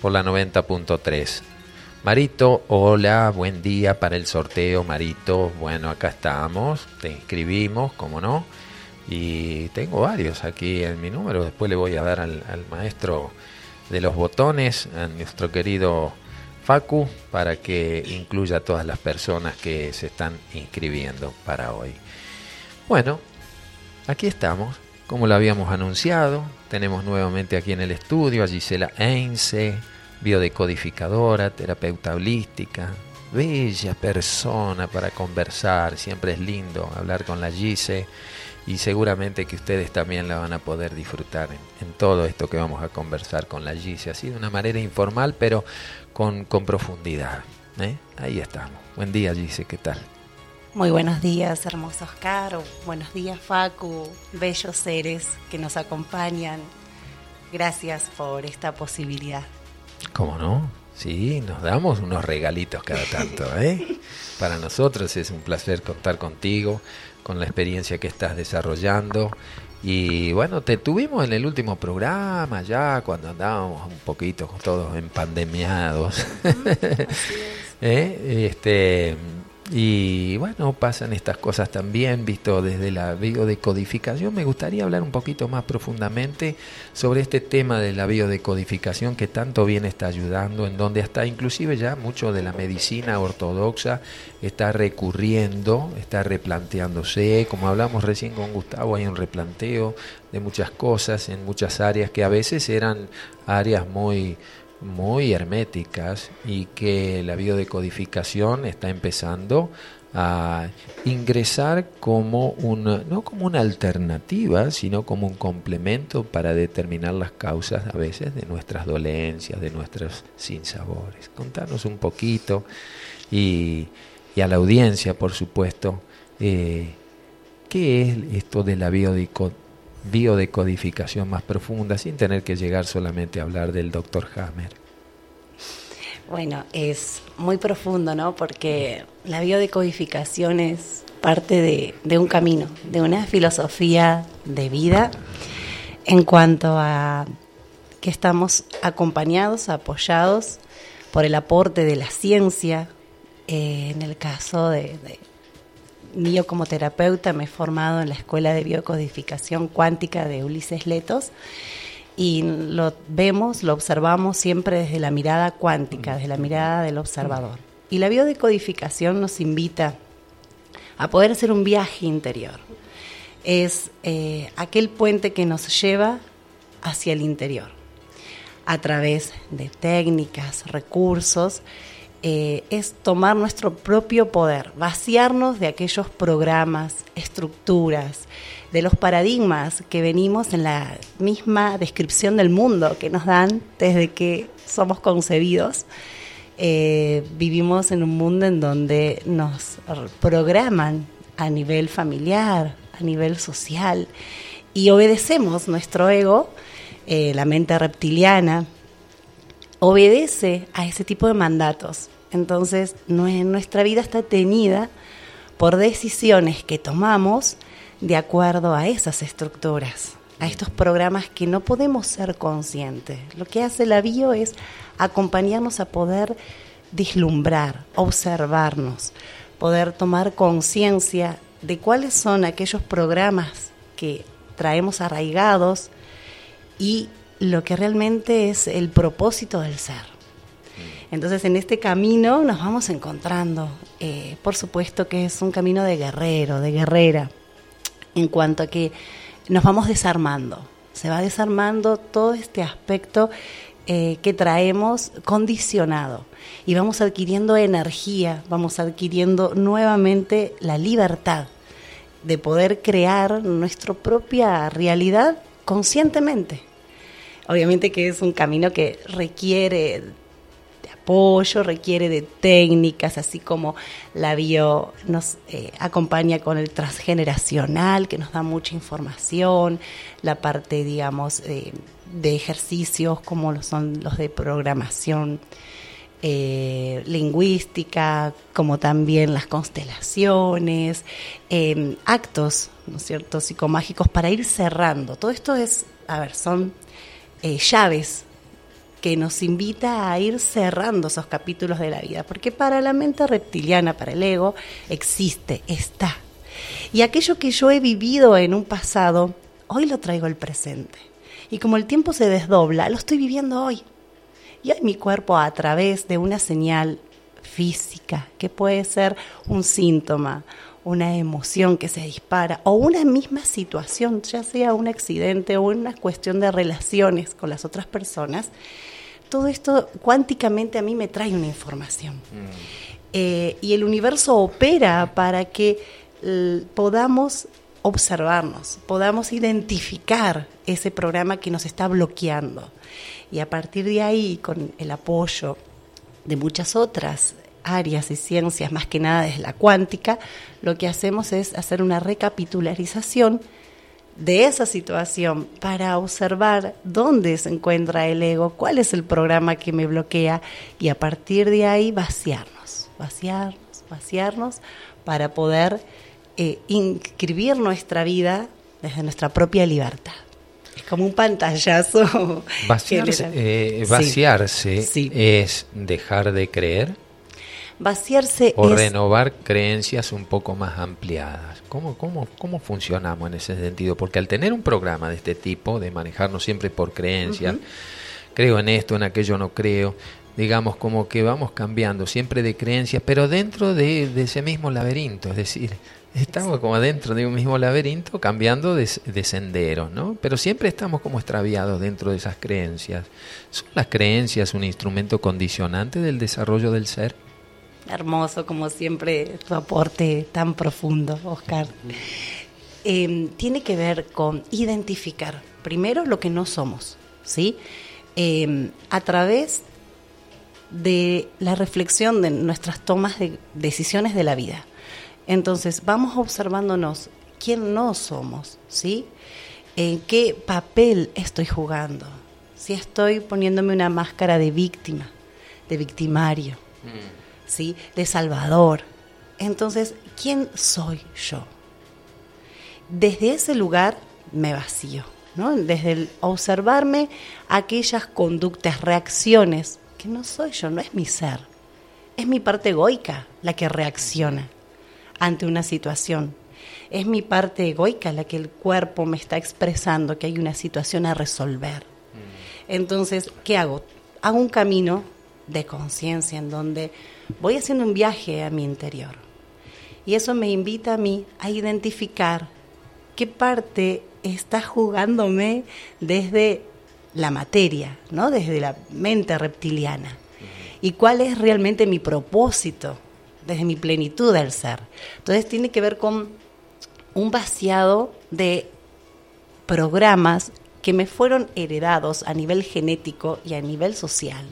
por la 90.3. Marito, hola, buen día para el sorteo, Marito. Bueno, acá estamos, te inscribimos, como no. Y tengo varios aquí en mi número, después le voy a dar al, maestro de los botones, a nuestro querido Facu, para que incluya a todas las personas que se están inscribiendo para hoy. Bueno, aquí estamos, como lo habíamos anunciado, tenemos nuevamente aquí en el estudio a Gisela Einse, biodecodificadora, terapeuta holística, bella persona para conversar, siempre es lindo hablar con la Gise y seguramente que ustedes también la van a poder disfrutar en, todo esto que vamos a conversar con la Gise, así de una manera informal pero con, con profundidad. ¿eh? Ahí estamos. Buen día Gise, ¿qué tal? Muy buenos días, hermosos Caro. Buenos días, Facu. Bellos seres que nos acompañan. Gracias por esta posibilidad. ¿Cómo no? Sí, nos damos unos regalitos cada tanto, ¿eh? Para nosotros es un placer contar contigo, con la experiencia que estás desarrollando. Y bueno, te tuvimos en el último programa ya, cuando andábamos un poquito todos empandemiados. ¿Eh? Este, y bueno, pasan estas cosas también, visto desde la biodecodificación. Me gustaría hablar un poquito más profundamente sobre este tema de la biodecodificación que tanto bien está ayudando, en donde hasta inclusive ya mucho de la medicina ortodoxa está recurriendo, está replanteándose. Como hablamos recién con Gustavo, hay un replanteo de muchas cosas en muchas áreas que a veces eran áreas muy muy herméticas y que la biodecodificación está empezando a ingresar como una, no como una alternativa, sino como un complemento para determinar las causas a veces de nuestras dolencias, de nuestros sinsabores. Contanos un poquito y, a la audiencia, por supuesto, eh, ¿qué es esto de la biodecodificación? Biodecodificación más profunda sin tener que llegar solamente a hablar del doctor Hammer. Bueno, es muy profundo, ¿no? Porque la biodecodificación es parte de, un camino, de una filosofía de vida en cuanto a que estamos acompañados, apoyados por el aporte de la ciencia, eh, en el caso de, mío como terapeuta me he formado en la Escuela de Biocodificación Cuántica de Ulises Letos y lo vemos, lo observamos siempre desde la mirada cuántica, desde la mirada del observador. Y la biodecodificación nos invita a poder hacer un viaje interior. Es eh, aquel puente que nos lleva hacia el interior a través de técnicas, recursos eh, es tomar nuestro propio poder, vaciarnos de aquellos programas, estructuras, de los paradigmas que venimos en la misma descripción del mundo que nos dan desde que somos concebidos. Eh, vivimos en un mundo en donde nos programan a nivel familiar, a nivel social, y obedecemos nuestro ego, eh, la mente reptiliana, obedece a ese tipo de mandatos. Entonces, nuestra vida está tenida por decisiones que tomamos de acuerdo a esas estructuras, a estos programas que no podemos ser conscientes. Lo que hace la bio es acompañarnos a poder vislumbrar, observarnos, poder tomar conciencia de cuáles son aquellos programas que traemos arraigados y lo que realmente es el propósito del ser. Entonces en este camino nos vamos encontrando. Eh, por supuesto que es un camino de guerrero, de guerrera, en cuanto a que nos vamos desarmando. Se va desarmando todo este aspecto eh, que traemos condicionado y vamos adquiriendo energía, vamos adquiriendo nuevamente la libertad de poder crear nuestra propia realidad conscientemente. Obviamente que es un camino que requiere de apoyo, requiere de técnicas, así como la bio nos eh, acompaña con el transgeneracional, que nos da mucha información, la parte, digamos, de ejercicios como lo son los de programación. Eh, lingüística, como también las constelaciones, eh, actos, ¿no es cierto?, psicomágicos para ir cerrando. Todo esto es, a ver, son eh, llaves que nos invita a ir cerrando esos capítulos de la vida, porque para la mente reptiliana, para el ego, existe, está. Y aquello que yo he vivido en un pasado, hoy lo traigo al presente. Y como el tiempo se desdobla, lo estoy viviendo hoy. Y hoy mi cuerpo a través de una señal física, que puede ser un síntoma, una emoción que se dispara o una misma situación, ya sea un accidente o una cuestión de relaciones con las otras personas, todo esto cuánticamente a mí me trae una información. Mm. Eh, y el universo opera para que podamos observarnos, podamos identificar ese programa que nos está bloqueando. Y a partir de ahí, con el apoyo de muchas otras áreas y ciencias, más que nada desde la cuántica, lo que hacemos es hacer una recapitularización de esa situación para observar dónde se encuentra el ego, cuál es el programa que me bloquea y a partir de ahí vaciarnos, vaciarnos, vaciarnos para poder eh, inscribir nuestra vida desde nuestra propia libertad. Es como un pantallazo. Vaciarse, eh, vaciarse es dejar de creer. Vaciarse o renovar creencias un poco más ampliadas. ¿Cómo, cómo, ¿Cómo funcionamos en ese sentido? Porque al tener un programa de este tipo, de manejarnos siempre por creencias, creo en esto, en aquello no creo, digamos como que vamos cambiando siempre de creencias, pero dentro de, ese mismo laberinto, es decir, estamos como dentro de un mismo laberinto cambiando de, de senderos, ¿no? Pero siempre estamos como extraviados dentro de esas creencias. ¿Son las creencias un instrumento condicionante del desarrollo del ser? Hermoso, como siempre, tu aporte tan profundo, Oscar. Em, tiene que ver con identificar primero lo que no somos, ¿sí? Em, a través de la reflexión de nuestras tomas de decisiones de la vida. Entonces, vamos observándonos quién no somos, ¿sí? En qué papel estoy jugando. Si estoy poniéndome una máscara de víctima, de victimario. Mm. ¿Sí? de Salvador. Entonces, ¿quién soy yo? Desde ese lugar me vacío, ¿no? desde el observarme aquellas conductas, reacciones, que no soy yo, no es mi ser, es mi parte egoica la que reacciona ante una situación. Es mi parte egoica la que el cuerpo me está expresando que hay una situación a resolver. Mm. Entonces, ¿qué hago? Hago un camino de conciencia en donde voy haciendo un viaje a mi interior. Y eso me invita a mí a identificar qué parte está jugándome desde la materia, ¿no? Desde la mente reptiliana. Y cuál es realmente mi propósito desde mi plenitud del ser. Entonces tiene que ver con un vaciado de programas que me fueron heredados a nivel genético y a nivel social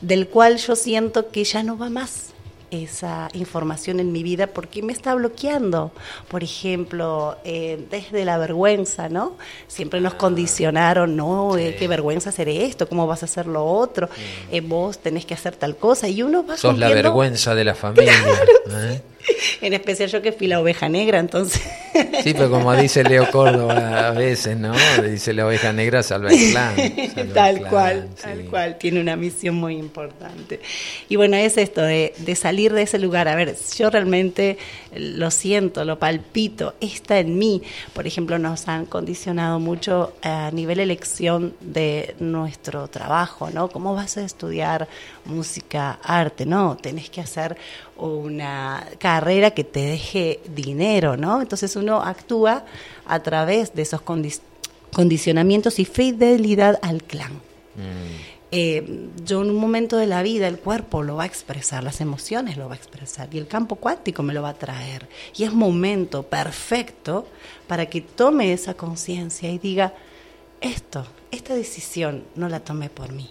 del cual yo siento que ya no va más esa información en mi vida porque me está bloqueando. Por ejemplo, eh, desde la vergüenza, ¿no? Siempre nos condicionaron, no, eh, qué vergüenza hacer esto, cómo vas a hacer lo otro, eh, vos tenés que hacer tal cosa y uno va Sos la vergüenza de la familia. En especial yo que fui la oveja negra, entonces. Sí, pero como dice Leo Córdoba a veces, ¿no? Dice la oveja negra salva el clan. tal cual, tal cual. Tiene una misión muy importante. Y bueno, es esto de, de salir de ese lugar. A ver, yo realmente lo siento, lo palpito, está en mí. Por ejemplo, nos han condicionado mucho a nivel elección de nuestro trabajo, ¿no? ¿Cómo vas a estudiar música, arte? No, tenés que hacer una carrera que te deje dinero, ¿no? Entonces uno actúa a través de esos condicionamientos y fidelidad al clan. Mm. Eh, yo en un momento de la vida el cuerpo lo va a expresar, las emociones lo va a expresar y el campo cuántico me lo va a traer. Y es momento perfecto para que tome esa conciencia y diga, esto, esta decisión no la tomé por mí.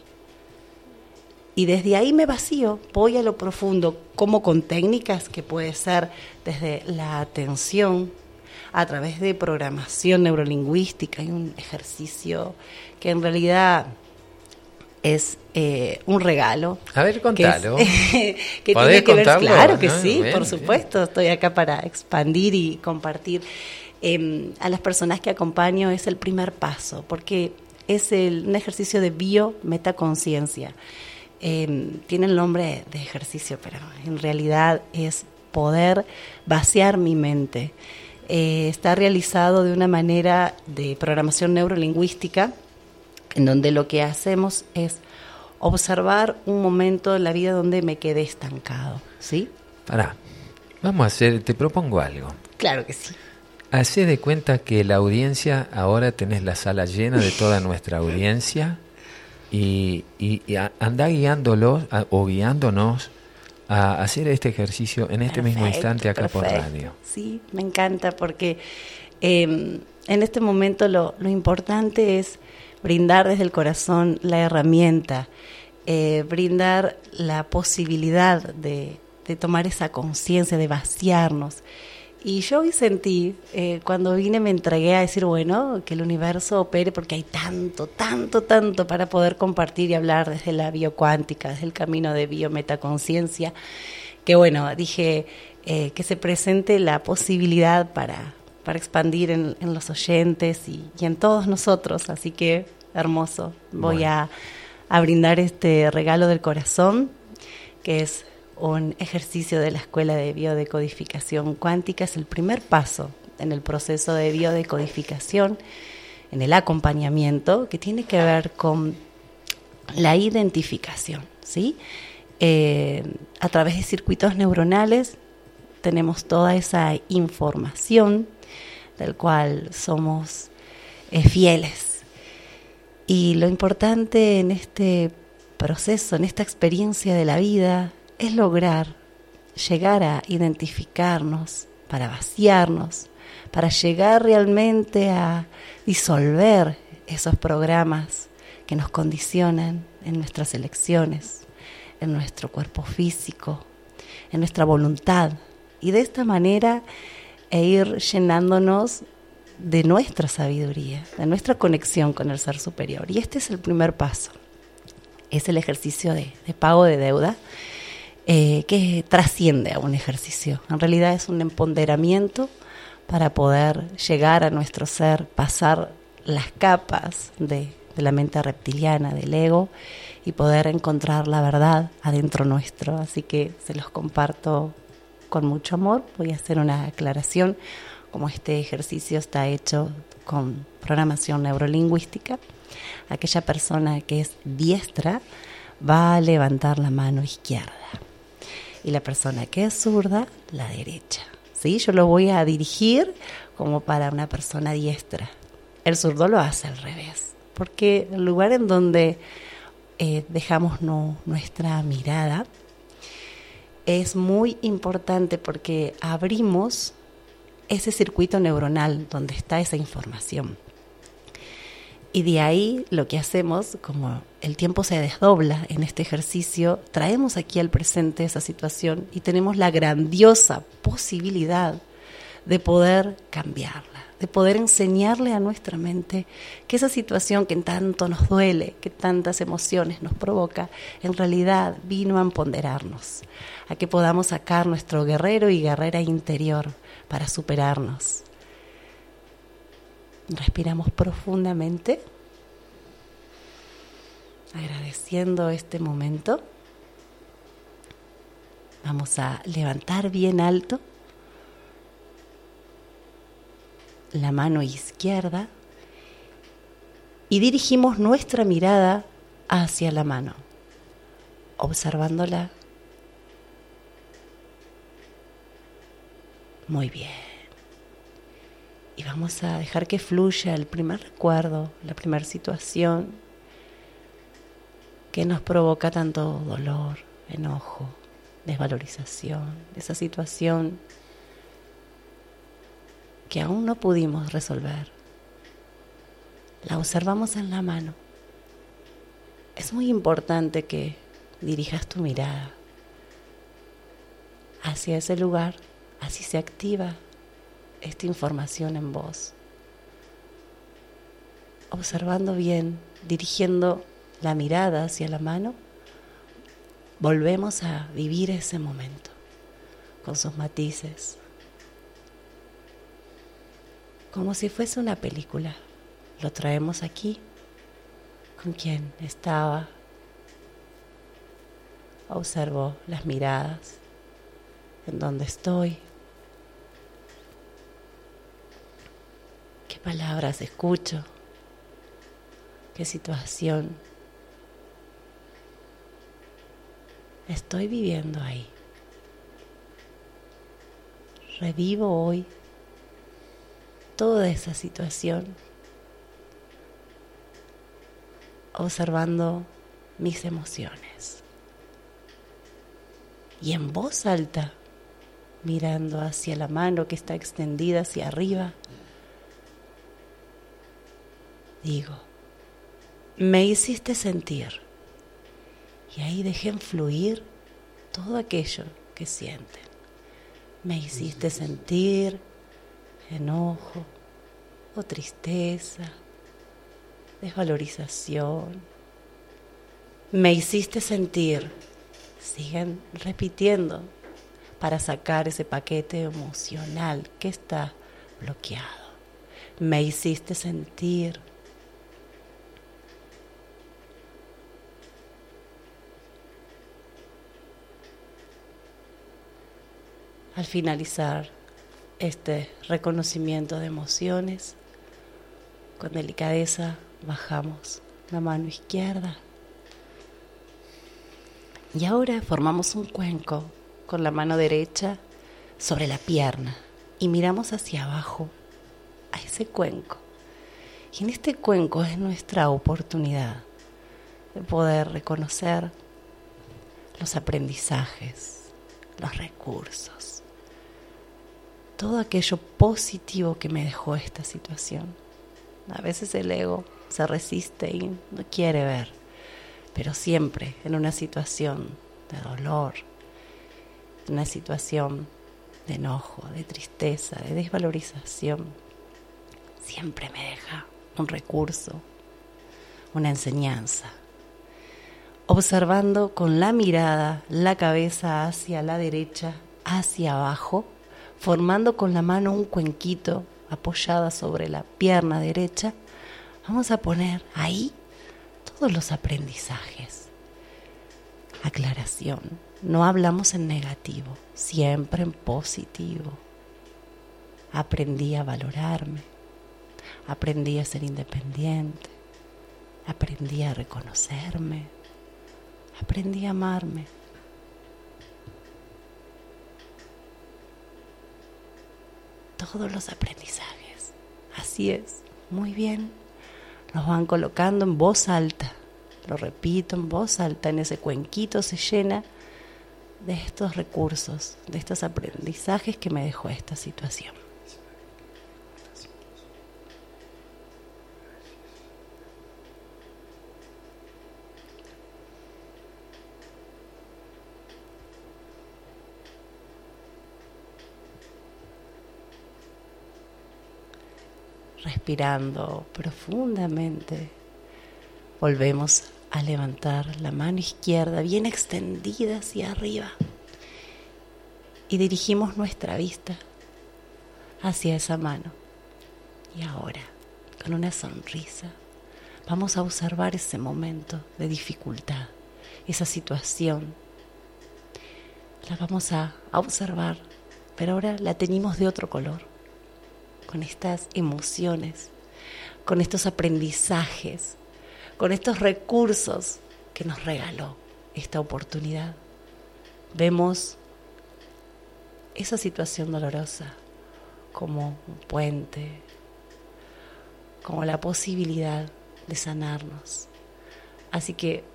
Y desde ahí me vacío, voy a lo profundo, como con técnicas que puede ser desde la atención, a través de programación neurolingüística, hay un ejercicio que en realidad es eh, un regalo. A ver, contalo. Que, tiene que ver, claro que sí, por supuesto, estoy acá para expandir y compartir. Em, a las personas que acompaño es el primer paso, porque es el, un ejercicio de bio-metaconciencia. Em, tiene el nombre de ejercicio, pero en realidad es poder vaciar mi mente. Eh, está realizado de una manera de programación neurolingüística, en donde lo que hacemos es observar un momento en la vida donde me quedé estancado, ¿sí? Pará, vamos a hacer, te propongo algo. Claro que sí. Hacé de cuenta que la audiencia, ahora tenés la sala llena de toda nuestra audiencia y, y, anda guiándolos o guiándonos a hacer este ejercicio en este mismo instante acá por radio. Sí, me encanta porque em, en este momento lo, lo, importante es brindar desde el corazón la herramienta, eh, brindar la posibilidad de, de tomar esa conciencia, de vaciarnos. Y yo hoy sentí, eh, cuando vine me entregué a decir, bueno, que el universo opere porque hay tanto, tanto, tanto para poder compartir y hablar desde la biocuántica, desde el camino de biometaconciencia, que bueno, dije eh, que se presente la posibilidad para, para expandir en, los oyentes y, en todos nosotros. Así que, hermoso, voy a, a brindar este regalo del corazón, que es un ejercicio de la Escuela de Biodecodificación Cuántica. Es el primer paso en el proceso de biodecodificación, en el acompañamiento, que tiene que ver con la identificación. ¿sí? Eh, a través de circuitos neuronales tenemos toda esa información del cual somos eh, fieles. Y lo importante en este proceso, en esta experiencia de la vida, es lograr llegar a identificarnos, para vaciarnos, para llegar realmente a disolver esos programas que nos condicionan en nuestras elecciones, en nuestro cuerpo físico, en nuestra voluntad. Y de esta manera e ir llenándonos de nuestra sabiduría, de nuestra conexión con el ser superior. Y este es el primer paso. Es el ejercicio de, de pago de deuda eh, que trasciende a un ejercicio. En realidad es un empoderamiento para poder llegar a nuestro ser, pasar las capas de, la mente reptiliana, del ego, y poder encontrar la verdad adentro nuestro. Así que se los comparto con mucho amor. Voy a hacer una aclaración, como este ejercicio está hecho con programación neurolingüística. Aquella persona que es diestra va a levantar la mano izquierda y la persona que es zurda, la derecha. ¿Sí? Yo lo voy a dirigir como para una persona diestra. El zurdo lo hace al revés, porque el lugar en donde eh, dejamos nuestra mirada es muy importante porque abrimos ese circuito neuronal donde está esa información. Y de ahí lo que hacemos, como el tiempo se desdobla en este ejercicio, traemos aquí al presente esa situación y tenemos la grandiosa posibilidad de poder cambiarla, de poder enseñarle a nuestra mente que esa situación que tanto nos duele, que tantas emociones nos provoca, en realidad vino a empoderarnos, a que podamos sacar nuestro guerrero y guerrera interior para superarnos, Respiramos profundamente, agradeciendo este momento. Vamos a levantar bien alto la mano izquierda y dirigimos nuestra mirada hacia la mano, observándola. Muy bien y vamos a dejar que fluya el primer recuerdo, la primera situación que nos provoca tanto dolor, enojo, desvalorización, esa situación que aún no pudimos resolver. La observamos en la mano. Es muy importante que dirijas tu mirada hacia ese lugar, así se activa esta información en vos. Observando bien, dirigiendo la mirada hacia la mano, volvemos a vivir ese momento con sus matices, como si fuese una película. Lo traemos aquí con quien estaba. Observo las miradas, en dónde estoy, qué palabras escucho, qué situación estoy viviendo ahí. Revivo hoy toda esa situación observando mis emociones. Y en voz alta, mirando hacia la mano que está extendida hacia arriba, digo, me hiciste sentir. Y ahí dejen fluir todo aquello que sienten. Me hiciste sentir enojo o tristeza, desvalorización. Me hiciste sentir. Siguen repitiendo para sacar ese paquete emocional que está bloqueado. Me hiciste sentir. Al finalizar este reconocimiento de emociones, con delicadeza bajamos la mano izquierda. Y ahora formamos un cuenco con la mano derecha sobre la pierna y miramos hacia abajo a ese cuenco. Y en este cuenco es nuestra oportunidad de poder reconocer los aprendizajes, los recursos, todo aquello positivo que me dejó esta situación. A veces el ego se resiste y no quiere ver, pero siempre en una situación de dolor, en una situación de enojo, de tristeza, de desvalorización, siempre me deja un recurso, una enseñanza. Observando con la mirada la cabeza hacia la derecha, hacia abajo, formando con la mano un cuenquito apoyada sobre la pierna derecha, vamos a poner ahí todos los aprendizajes. Aclaración, no hablamos en negativo, siempre en positivo. Aprendí a valorarme, aprendí a ser independiente, aprendí a reconocerme, aprendí a amarme. Todos los aprendizajes. Así es, muy bien. Nos van colocando en voz alta. Lo repito en voz alta, en ese cuenquito se llena de estos recursos, de estos aprendizajes que me dejó esta situación. Respirando profundamente, volvemos a levantar la mano izquierda bien extendida hacia arriba y dirigimos nuestra vista hacia esa mano. Y ahora, con una sonrisa, vamos a observar ese momento de dificultad, esa situación. La vamos a observar, pero ahora la tenemos de otro color con estas emociones, con estos aprendizajes, con estos recursos que nos regaló esta oportunidad. Vemos esa situación dolorosa como un puente, como la posibilidad de sanarnos. Así que,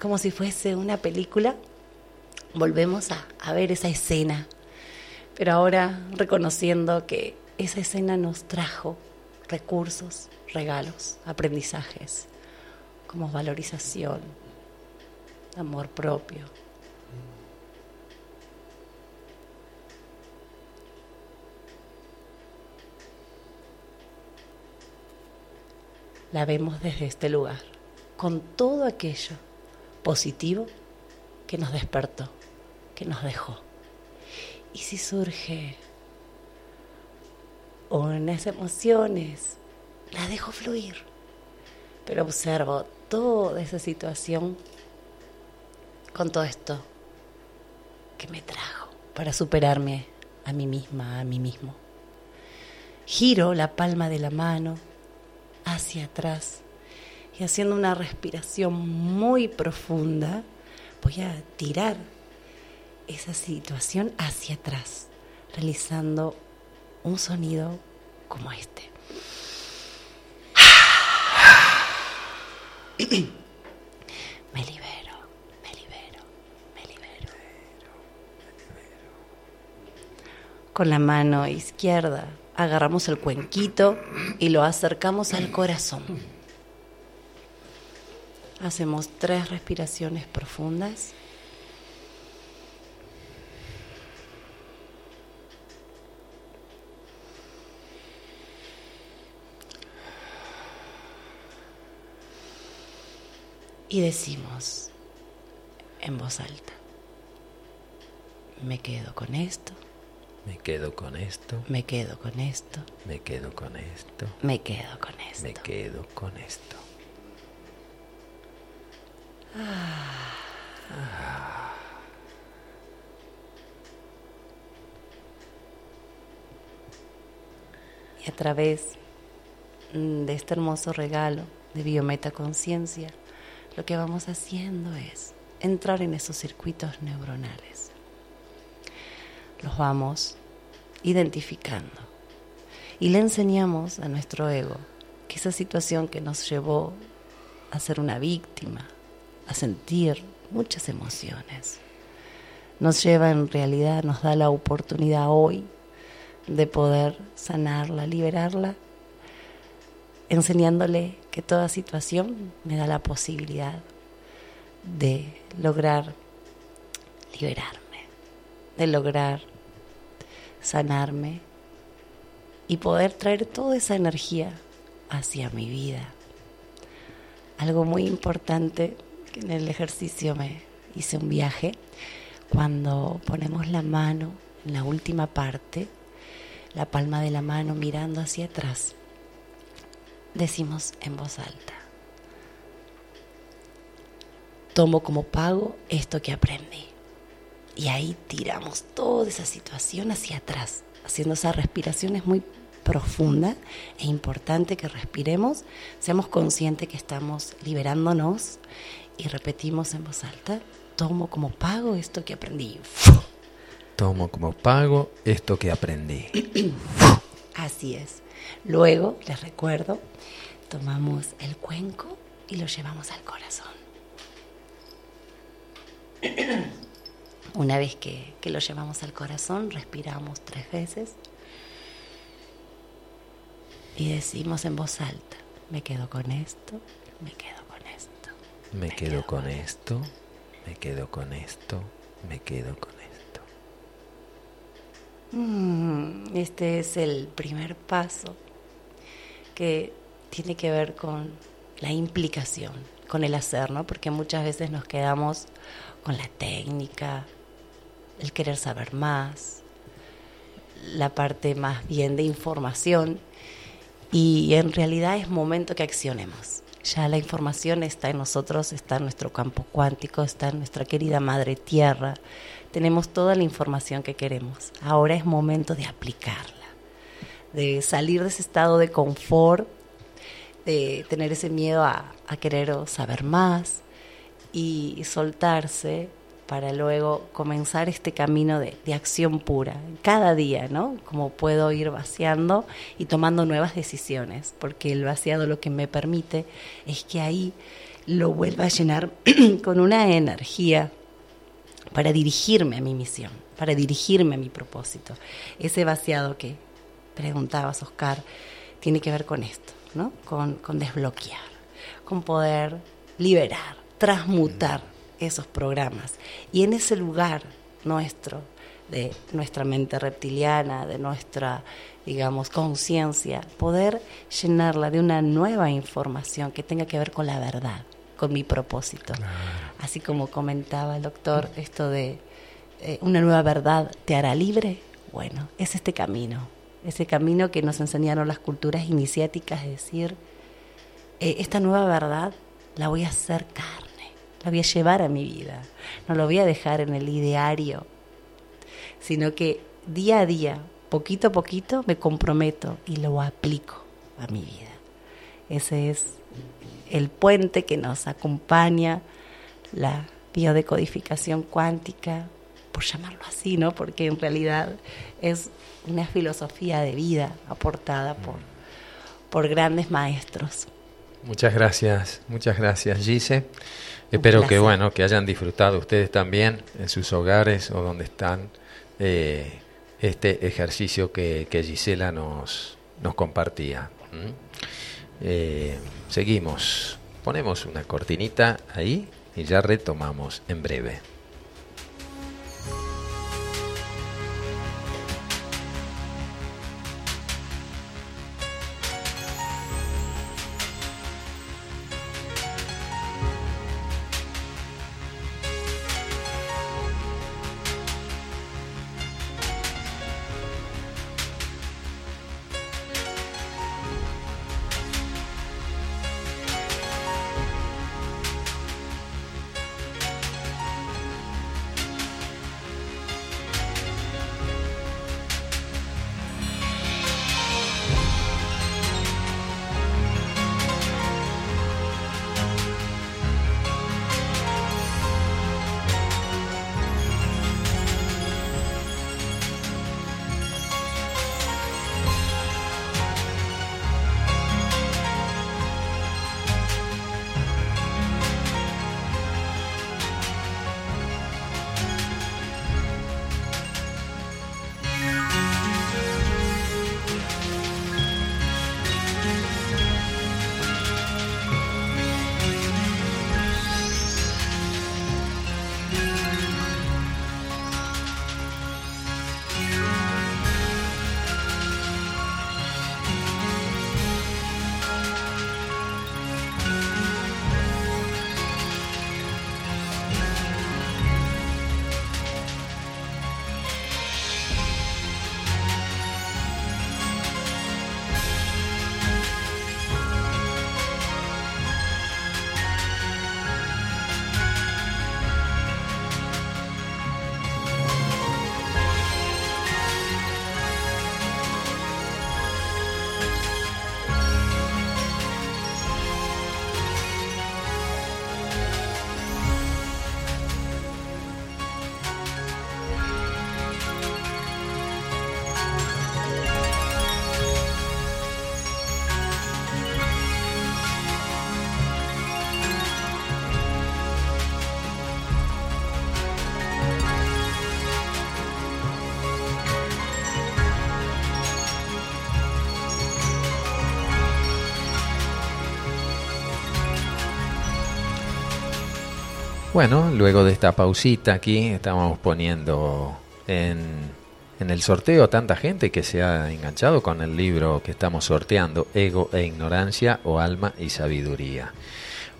como si fuese una película, volvemos a, ver esa escena, pero ahora reconociendo que esa escena nos trajo recursos, regalos, aprendizajes, como valorización, amor propio. La vemos desde este lugar, con todo aquello positivo que nos despertó, que nos dejó. Y si surge o en esas emociones, las dejo fluir. Pero observo toda esa situación con todo esto que me trajo para superarme a mí misma, a mí mismo. Giro la palma de la mano hacia atrás y haciendo una respiración muy profunda, voy a tirar esa situación hacia atrás, realizando un sonido como este. me libero, me libero, me libero. Con la mano izquierda agarramos el cuenquito y lo acercamos al corazón. Hacemos tres respiraciones profundas. Y decimos en voz alta, me quedo con esto. Me quedo con esto. Me quedo con esto. Me quedo con esto. Me quedo con esto. Me quedo con esto. Y a través mm, de este hermoso regalo de Biometa Conciencia, lo que vamos haciendo es entrar en esos circuitos neuronales. Los vamos identificando y le enseñamos a nuestro ego que esa situación que nos llevó a ser una víctima, a sentir muchas emociones, nos lleva en realidad, nos da la oportunidad hoy de poder sanarla, liberarla, enseñándole que toda situación me da la posibilidad de lograr liberarme, de lograr sanarme y poder traer toda esa energía hacia mi vida. Algo muy importante que en el ejercicio me hice un viaje, cuando ponemos la mano en la última parte, la palma de la mano mirando hacia atrás, decimos en voz alta, tomo como pago esto que aprendí. Y ahí tiramos toda esa situación hacia atrás, haciendo esa respiración es muy profunda e importante que respiremos, seamos conscientes que estamos liberándonos y repetimos en voz alta, tomo como pago esto que aprendí. Tomo como pago esto que aprendí. Así es. Luego, les recuerdo, tomamos el cuenco y lo llevamos al corazón. Una vez que, que, lo llevamos al corazón, respiramos tres veces y decimos en voz alta, me quedo con esto, me quedo con esto. Me, me quedo, quedo, con, esto, esto, me quedo con esto, me quedo con esto. Este es el primer paso que tiene que ver con la implicación, con el hacer, ¿no? Porque muchas veces nos quedamos con la técnica, el querer saber más, la parte más bien de información y en realidad es momento que accionemos. Ya la información está en nosotros, está en nuestro campo cuántico, está en nuestra querida madre tierra. Tenemos toda la información que queremos. Ahora es momento de aplicarla, de salir de ese estado de confort, de tener ese miedo a, querer saber más y soltarse para luego comenzar este camino de, de, acción pura, cada día, ¿no? Como puedo ir vaciando y tomando nuevas decisiones, porque el vaciado lo que me permite es que ahí lo vuelva a llenar con una energía para dirigirme a mi misión, para dirigirme a mi propósito. Ese vaciado que preguntabas, Oscar, tiene que ver con esto, ¿no? Con, con desbloquear, con poder liberar, transmutar esos programas. Y en ese lugar nuestro, de nuestra mente reptiliana, de nuestra, digamos, conciencia, poder llenarla de una nueva información que tenga que ver con la verdad, con mi propósito. Así como comentaba el doctor, esto de eh, una nueva verdad te hará libre, bueno, es este camino, ese camino que nos enseñaron las culturas iniciáticas, es decir, eh, esta nueva verdad la voy a hacer carne, la voy a llevar a mi vida, no lo voy a dejar en el ideario, sino que día a día, poquito a poquito, me comprometo y lo aplico a mi vida. Ese es el puente que nos acompaña, la biodecodificación cuántica, por llamarlo así, ¿no? Porque en realidad es una filosofía de vida aportada por, por grandes maestros. Muchas gracias, muchas gracias Gise. Espero que bueno, que hayan disfrutado ustedes también en sus hogares o donde están eh, este ejercicio que, que, Gisela nos, nos compartía. Eh, seguimos, ponemos una cortinita ahí y ya retomamos en breve. Bueno, luego de esta pausita aquí, estamos poniendo en, en, el sorteo tanta gente que se ha enganchado con el libro que estamos sorteando, Ego e Ignorancia o Alma y Sabiduría.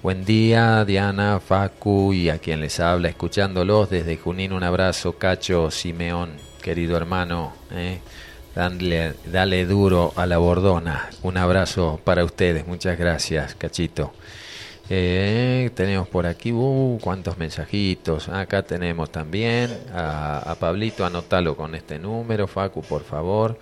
Buen día, Diana, Facu y a quien les habla, escuchándolos desde Junín, un abrazo, Cacho, Simeón, querido hermano, eh. dale duro a la bordona, un abrazo para ustedes, muchas gracias, Cachito. Eh, tenemos por aquí, uh, cuántos mensajitos. Acá tenemos también a, Pablito, anótalo con este número, Facu, por favor.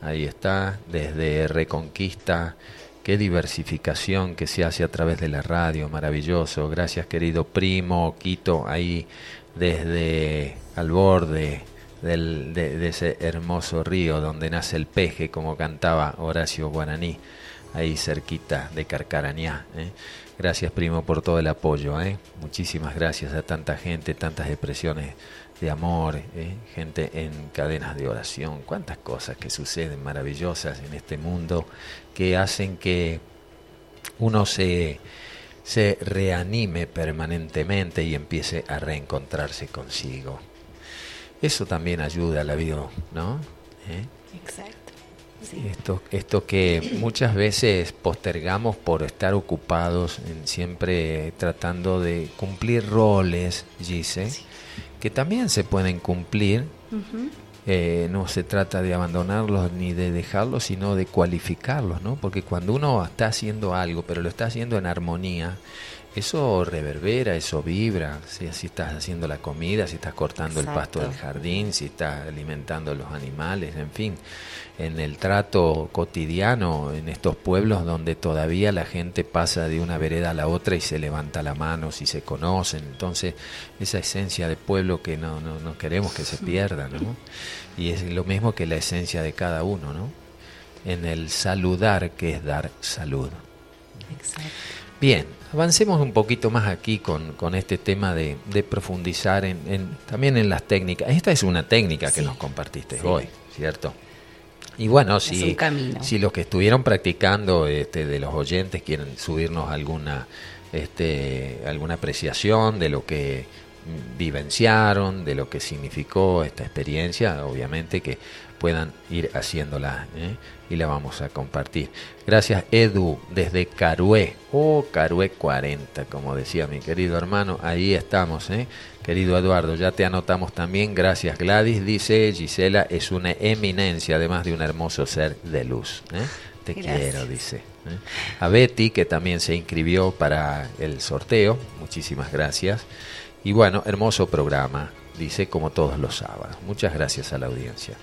Ahí está, desde Reconquista. Qué diversificación que se hace a través de la radio, maravilloso. Gracias, querido primo, Quito, ahí desde al borde del, de, ese hermoso río donde nace el peje, como cantaba Horacio Guaraní, ahí cerquita de Carcarañá. ¿eh? Gracias, primo, por todo el apoyo. ¿eh? Muchísimas gracias a tanta gente, tantas expresiones de amor, ¿eh? gente en cadenas de oración. Cuántas cosas que suceden maravillosas en este mundo que hacen que uno se, se reanime permanentemente y empiece a reencontrarse consigo. Eso también ayuda a la vida, ¿no? ¿Eh? Esto, esto que muchas veces postergamos por estar ocupados en siempre tratando de cumplir roles, dice, que también se pueden cumplir, eh, no se trata de abandonarlos ni de dejarlos, sino de cualificarlos, ¿no? Porque cuando uno está haciendo algo, pero lo está haciendo en armonía, eso reverbera, eso vibra, si, estás haciendo la comida, si estás cortando el pasto del jardín, si estás alimentando a los animales, en fin, en el trato cotidiano, en estos pueblos donde todavía la gente pasa de una vereda a la otra y se levanta la mano si se conocen, entonces esa esencia de pueblo que no, no, no queremos que se pierda, ¿no? Y es lo mismo que la esencia de cada uno, ¿no? En el saludar que es dar salud. Exacto. Bien, avancemos un poquito más aquí con, con este tema de, de profundizar en, también en las técnicas. Esta es una técnica que nos compartiste hoy, ¿cierto? Y bueno, si, si los que estuvieron practicando este, de los oyentes quieren subirnos alguna, este, alguna apreciación de lo que vivenciaron, de lo que significó esta experiencia, obviamente que puedan ir haciéndola ¿eh? y la vamos a compartir. Gracias Edu desde Carué, oh Carué 40, como decía mi querido hermano, ahí estamos, ¿eh? querido Eduardo, ya te anotamos también, gracias Gladys, dice Gisela, es una eminencia, además de un hermoso ser de luz. ¿eh? Te quiero, dice. ¿eh? A Betty, que también se inscribió para el sorteo, muchísimas gracias. Y bueno, hermoso programa, dice, como todos los sábados. Muchas gracias a la audiencia.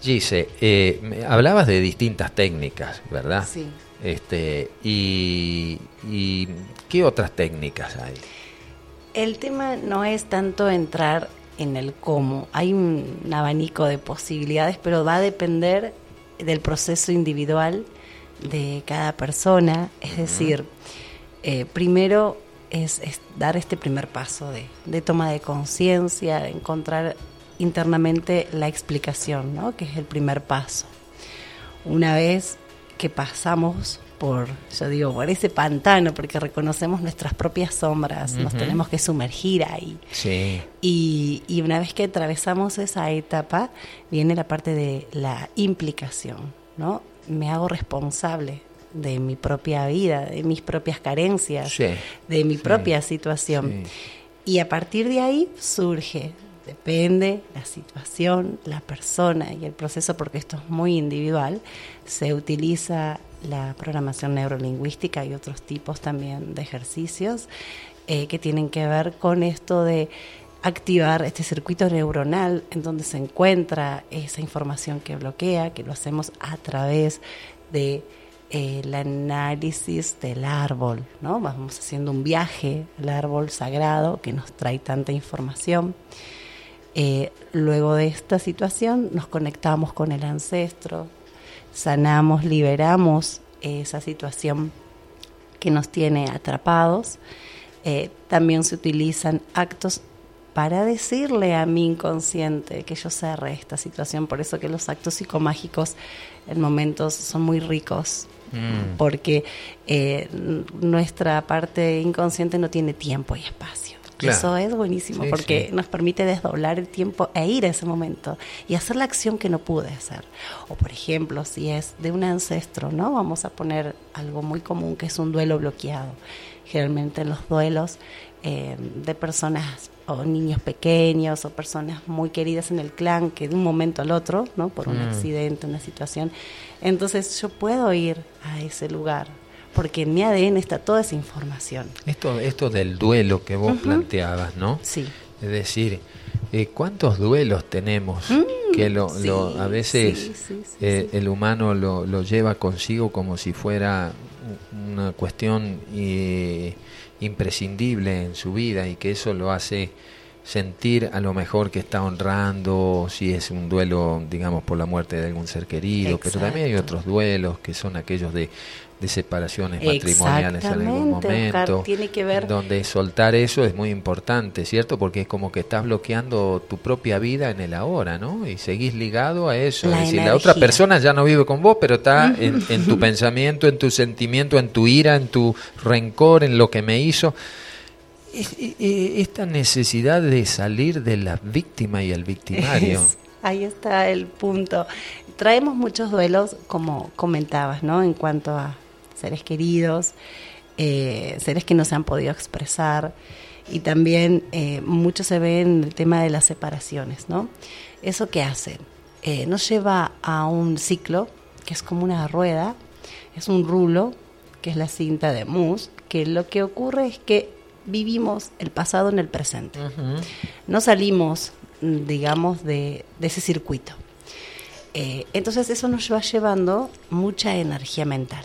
Gise, eh, hablabas de distintas técnicas, ¿verdad? Sí. Este, y, qué otras técnicas hay? El tema no es tanto entrar en el cómo. Hay un abanico de posibilidades, pero va a depender del proceso individual de cada persona. Es decir, eh, primero es, dar este primer paso de, de toma de conciencia, de encontrar internamente la explicación, ¿no? que es el primer paso. Una vez que pasamos por, yo digo, por ese pantano, porque reconocemos nuestras propias sombras, nos tenemos que sumergir ahí. Sí. Y, y, una vez que atravesamos esa etapa, viene la parte de la implicación, ¿no? Me hago responsable de mi propia vida, de mis propias carencias, de mi propia situación. Y a partir de ahí surge Depende la situación, la persona y el proceso, porque esto es muy individual. Se utiliza la programación neurolingüística y otros tipos también de ejercicios eh, que tienen que ver con esto de activar este circuito neuronal en donde se encuentra esa información que bloquea, que lo hacemos a través de eh, el análisis del árbol, ¿no? Vamos haciendo un viaje al árbol sagrado que nos trae tanta información. Eh, luego de esta situación nos conectamos con el ancestro, sanamos, liberamos esa situación que nos tiene atrapados. Eh, también se utilizan actos para decirle a mi inconsciente que yo cerre esta situación. Por eso que los actos psicomágicos en momentos son muy ricos, mm. porque eh, nuestra parte inconsciente no tiene tiempo y espacio. Eso es buenísimo porque nos permite desdoblar el tiempo e ir a ese momento y hacer la acción que no pude hacer. O por ejemplo, si es de un ancestro, ¿no? Vamos a poner algo muy común que es un duelo bloqueado. Generalmente los duelos eh, de personas o niños pequeños o personas muy queridas en el clan que de un momento al otro, ¿no? Por un mm. accidente, una situación. Entonces yo puedo ir a ese lugar porque en mi ADN está toda esa información. Esto, esto del duelo que vos planteabas, ¿no? Sí. Es decir, eh, ¿cuántos duelos tenemos mm, que lo, a veces eh, el humano lo, lo, lleva consigo como si fuera una cuestión eh, imprescindible en su vida y que eso lo hace sentir a lo mejor que está honrando, si es un duelo, digamos, por la muerte de algún ser querido, pero también hay otros duelos que son aquellos de de separaciones matrimoniales en algún momento. tiene que ver. Donde soltar eso es muy importante, ¿cierto? Porque es como que estás bloqueando tu propia vida en el ahora, ¿no? Y seguís ligado a eso. La es decir, la otra persona ya no vive con vos, pero está en, en tu pensamiento, en tu sentimiento, en tu ira, en tu rencor, en lo que me hizo. Esta necesidad de salir de la víctima y el victimario. ahí está el punto. Traemos muchos duelos, como comentabas, ¿no? En cuanto a seres queridos, eh, seres que no se han podido expresar. y también eh, mucho se ve en el tema de las separaciones, ¿no? ¿Eso qué hace? Eh, nos lleva a un ciclo que es como una rueda, es un rulo, que es la cinta de mousse, que lo que ocurre es que vivimos el pasado en el presente. No salimos, digamos, de, ese circuito. Eh, entonces eso nos va llevando mucha energía mental.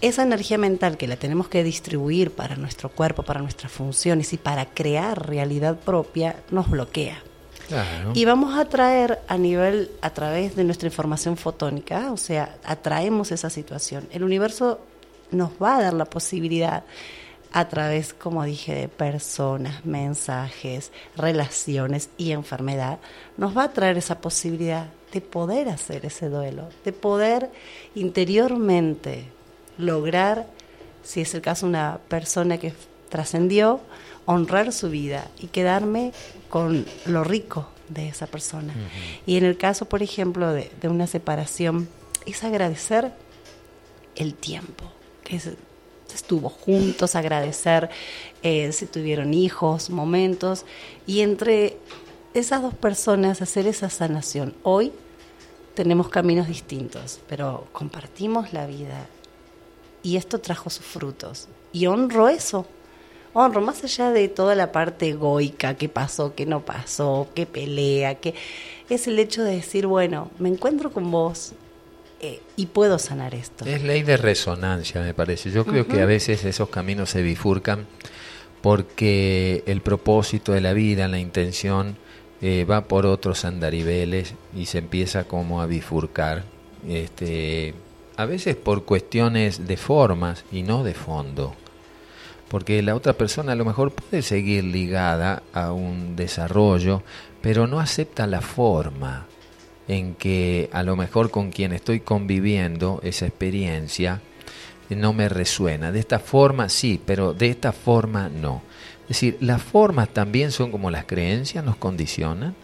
Esa energía mental que la tenemos que distribuir para nuestro cuerpo, para nuestras funciones y para crear realidad propia, nos bloquea. Y vamos a traer a nivel, a través de nuestra información fotónica, o sea, atraemos esa situación. El universo nos va a dar la posibilidad a través, como dije, de personas, mensajes, relaciones y enfermedad, nos va a traer esa posibilidad de poder hacer ese duelo, de poder interiormente lograr, si es el caso, una persona que trascendió, honrar su vida y quedarme con lo rico de esa persona. Y en el caso, por ejemplo, de, una separación, es agradecer el tiempo, que estuvo juntos, agradecer eh, si tuvieron hijos, momentos, y entre esas dos personas hacer esa sanación. Hoy tenemos caminos distintos, pero compartimos la vida y esto trajo sus frutos. Y honro eso, honro, más allá de toda la parte egoica, qué pasó, qué no pasó, qué pelea, que es el hecho de decir, bueno, me encuentro con vos eh, y puedo sanar esto. Es ley de resonancia, me parece. Yo creo que a veces esos caminos se bifurcan porque el propósito de la vida, la intención, eh, va por otros andariveles y se empieza como a bifurcar. Este, a veces por cuestiones de formas y no de fondo porque la otra persona a lo mejor puede seguir ligada a un desarrollo, pero no acepta la forma en que a lo mejor con quien estoy conviviendo esa experiencia no me resuena. De esta forma sí, pero de esta forma no. Es decir, las formas también son como las creencias, nos condicionan.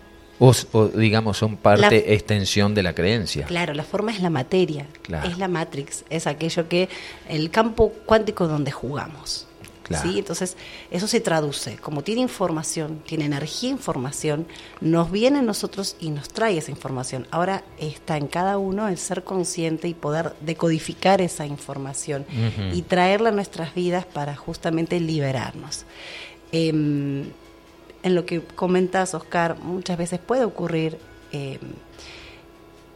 O, digamos son parte extensión de la creencia. Claro, la forma es la materia, es la matrix, es aquello que el campo cuántico donde jugamos. Entonces, eso se traduce. Como tiene información, tiene energía información, nos viene a nosotros y nos trae esa información. Ahora está en cada uno el ser consciente y poder decodificar esa información y traerla a nuestras vidas para justamente liberarnos. Em, en lo que comentas, Oscar, muchas veces puede ocurrir em,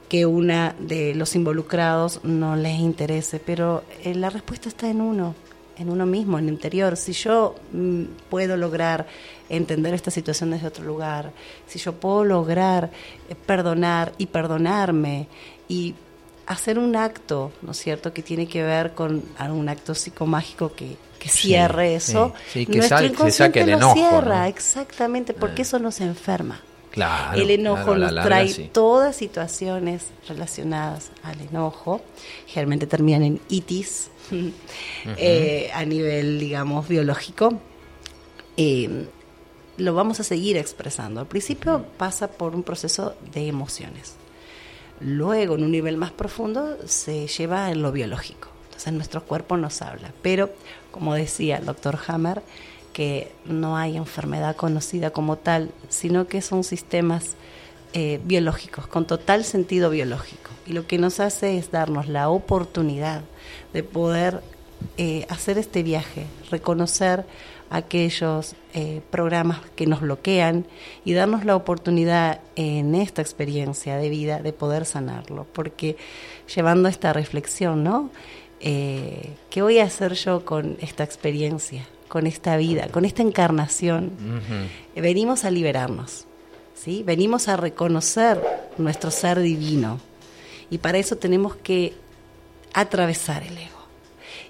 que una de los involucrados no les interese, pero eh, la respuesta está en uno en uno mismo, en el interior. Si yo mm, puedo lograr entender esta situación desde otro lugar, si yo puedo lograr eh, perdonar y perdonarme y hacer un acto, ¿no es cierto?, que tiene que ver con algún acto psicomágico que, que cierre eso, sí, que nuestro inconsciente lo cierra, exactamente, porque ah. eso nos enferma. Claro, el enojo nos trae todas situaciones relacionadas al enojo, generalmente terminan en itis, eh, a nivel, digamos, biológico, eh, lo vamos a seguir expresando. Al principio pasa por un proceso de emociones. Luego, en un nivel más profundo, se lleva en lo biológico. Entonces, nuestro cuerpo nos habla. Pero, como decía el doctor Hammer, que no hay enfermedad conocida como tal, sino que son sistemas eh, biológicos, con total sentido biológico. Y lo que nos hace es darnos la oportunidad de poder eh, hacer este viaje, reconocer aquellos eh, programas que nos bloquean y darnos la oportunidad en esta experiencia de vida de poder sanarlo. Porque llevando esta reflexión, ¿no? Eh, ¿Qué voy a hacer yo con esta experiencia, con esta vida, con esta encarnación? Venimos a liberarnos, ¿sí? Venimos a reconocer nuestro ser divino. Y para eso tenemos que atravesar el ego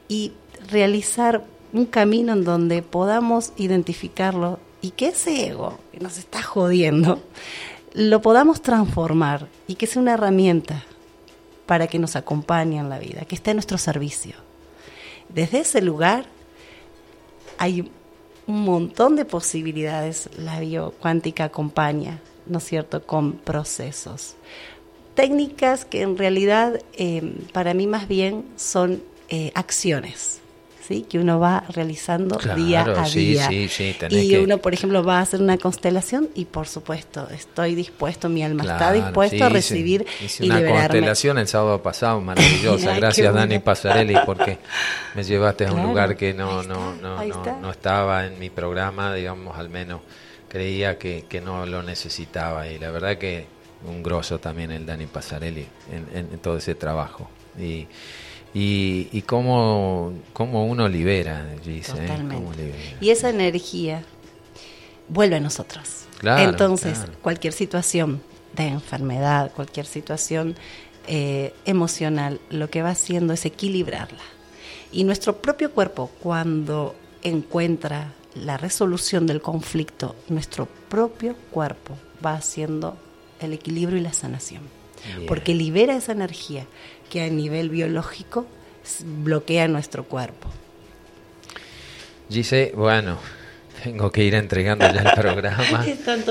y realizar un camino en donde podamos identificarlo y que ese ego que nos está jodiendo lo podamos transformar y que sea una herramienta para que nos acompañe en la vida, que esté a nuestro servicio. Desde ese lugar hay un montón de posibilidades, la biocuántica acompaña, ¿no es cierto?, con procesos técnicas que en realidad eh, para mí más bien son eh, acciones. ¿Sí? que uno va realizando Claro, día a sí, día. sí, sí, y que- uno, por ejemplo, va a hacer una constelación y, por supuesto, estoy dispuesto, mi alma está Claro, dispuesto sí, a recibir Hice y una liberarme. constelación el sábado pasado, maravillosa. Ay, Gracias, Dani. Pasarelli, porque me llevaste a un lugar que no, no, está, no, no, está. no estaba en mi programa, digamos, al menos creía que, que no lo necesitaba. Y la verdad que un grosso también el Dani Pasarelli en, en- en todo ese trabajo. Y, y, y cómo, cómo uno libera, dice. Totalmente. Y esa energía vuelve a nosotros. Claro, Entonces, claro. cualquier situación de enfermedad, cualquier situación eh, emocional, lo que va haciendo es equilibrarla. Y nuestro propio cuerpo, cuando encuentra la resolución del conflicto, nuestro propio cuerpo va haciendo el equilibrio y la sanación. Bien. Porque libera esa energía que a nivel biológico bloquea nuestro cuerpo. Dice, bueno, tengo que ir entregando ya el programa.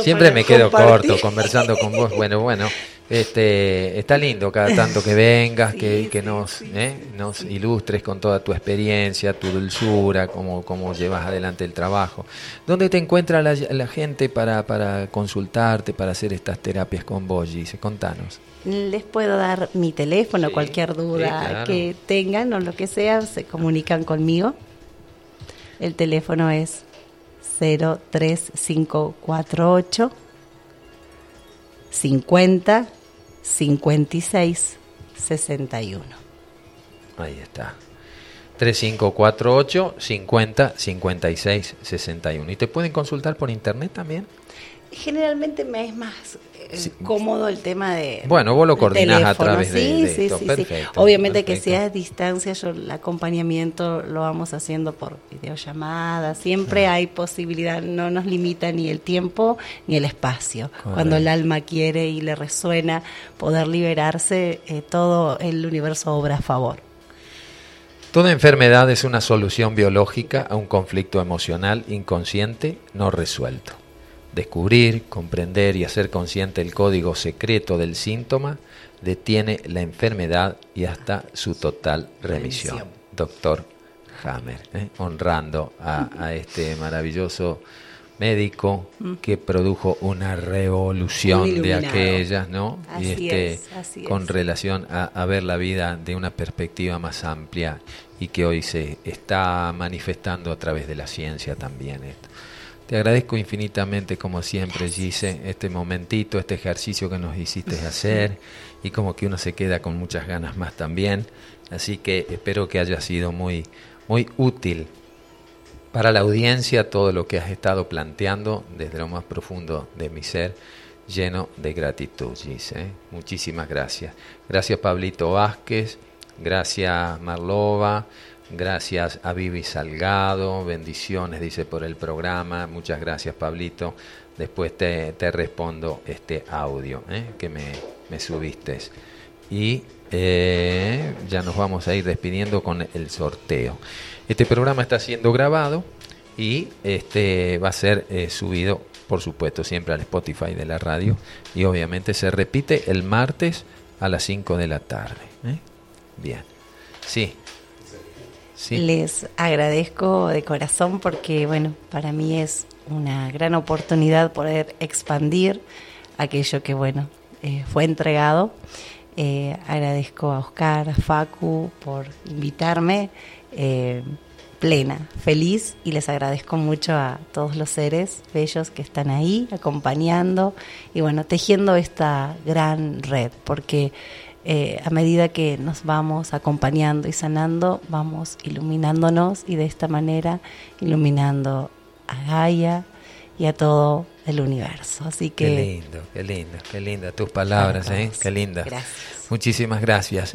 Siempre me quedo compartir. corto conversando con vos. Bueno, bueno, este, está lindo cada tanto que vengas, Sí, que, que sí, nos, sí, ¿eh? nos ilustres con toda tu experiencia, tu dulzura, cómo, cómo llevas adelante el trabajo. ¿Dónde te encuentra la, la gente para, para consultarte, para hacer estas terapias con vos, Gise? Contanos. Les puedo dar mi teléfono, Sí, cualquier duda sí, claro. que tengan o lo que sea, se comunican conmigo. El teléfono es 03548 50 56 61. Ahí está. 3548 50 56 61. ¿Y te pueden consultar por internet también? Generalmente me es más eh, Sí. cómodo el tema de. Bueno, vos lo coordinás a través de- Sí, de sí, esto. sí. Perfecto, Obviamente que sea a distancia, yo el acompañamiento lo vamos haciendo por videollamada. Siempre hay posibilidad, no nos limita ni el tiempo ni el espacio. Cuando el alma quiere y le resuena poder liberarse, eh, todo el universo obra a favor. Toda enfermedad es una solución biológica a un conflicto emocional inconsciente no resuelto. Descubrir, comprender y hacer consciente el código secreto del síntoma detiene la enfermedad y hasta su total remisión. Remisión. Doctor Hammer, ¿eh? honrando a, a este maravilloso médico que produjo una revolución de aquellas, ¿no? y Así este, es, así con es. relación a, a ver la vida de una perspectiva más amplia y que hoy se está manifestando a través de la ciencia también esto. Te agradezco infinitamente, como siempre, Gise, este momentito, este ejercicio que nos hiciste hacer y como que uno se queda con muchas ganas más también. Así que espero que haya sido muy, muy útil para la audiencia todo lo que has estado planteando desde lo más profundo de mi ser, lleno de gratitud, Gise. ¿eh? Muchísimas gracias. Gracias Pablito Vázquez, gracias Marlova, gracias a Vivi Salgado, bendiciones, dice por el programa. Muchas gracias Pablito. Después te, te respondo este audio ¿eh? que me, me subiste. Y eh, ya nos vamos a ir despidiendo con el sorteo. Este programa está siendo grabado y este va a ser eh, subido, por supuesto, siempre al Spotify de la radio y obviamente se repite el martes a las 5 de la tarde. Bien. Sí. Les agradezco de corazón porque, bueno, para mí es una gran oportunidad poder expandir aquello que, bueno, eh, fue entregado. Eh, agradezco a Oscar, a Facu por invitarme. eh, plena, feliz y les agradezco mucho a todos los seres bellos que están ahí acompañando y bueno, tejiendo esta gran red, porque eh, a medida que nos vamos acompañando y sanando, vamos iluminándonos y de esta manera iluminando a Gaia y a todo el universo. Así que Qué lindo, qué lindo, qué linda tus palabras, ¿eh? Qué linda. Gracias. Muchísimas gracias.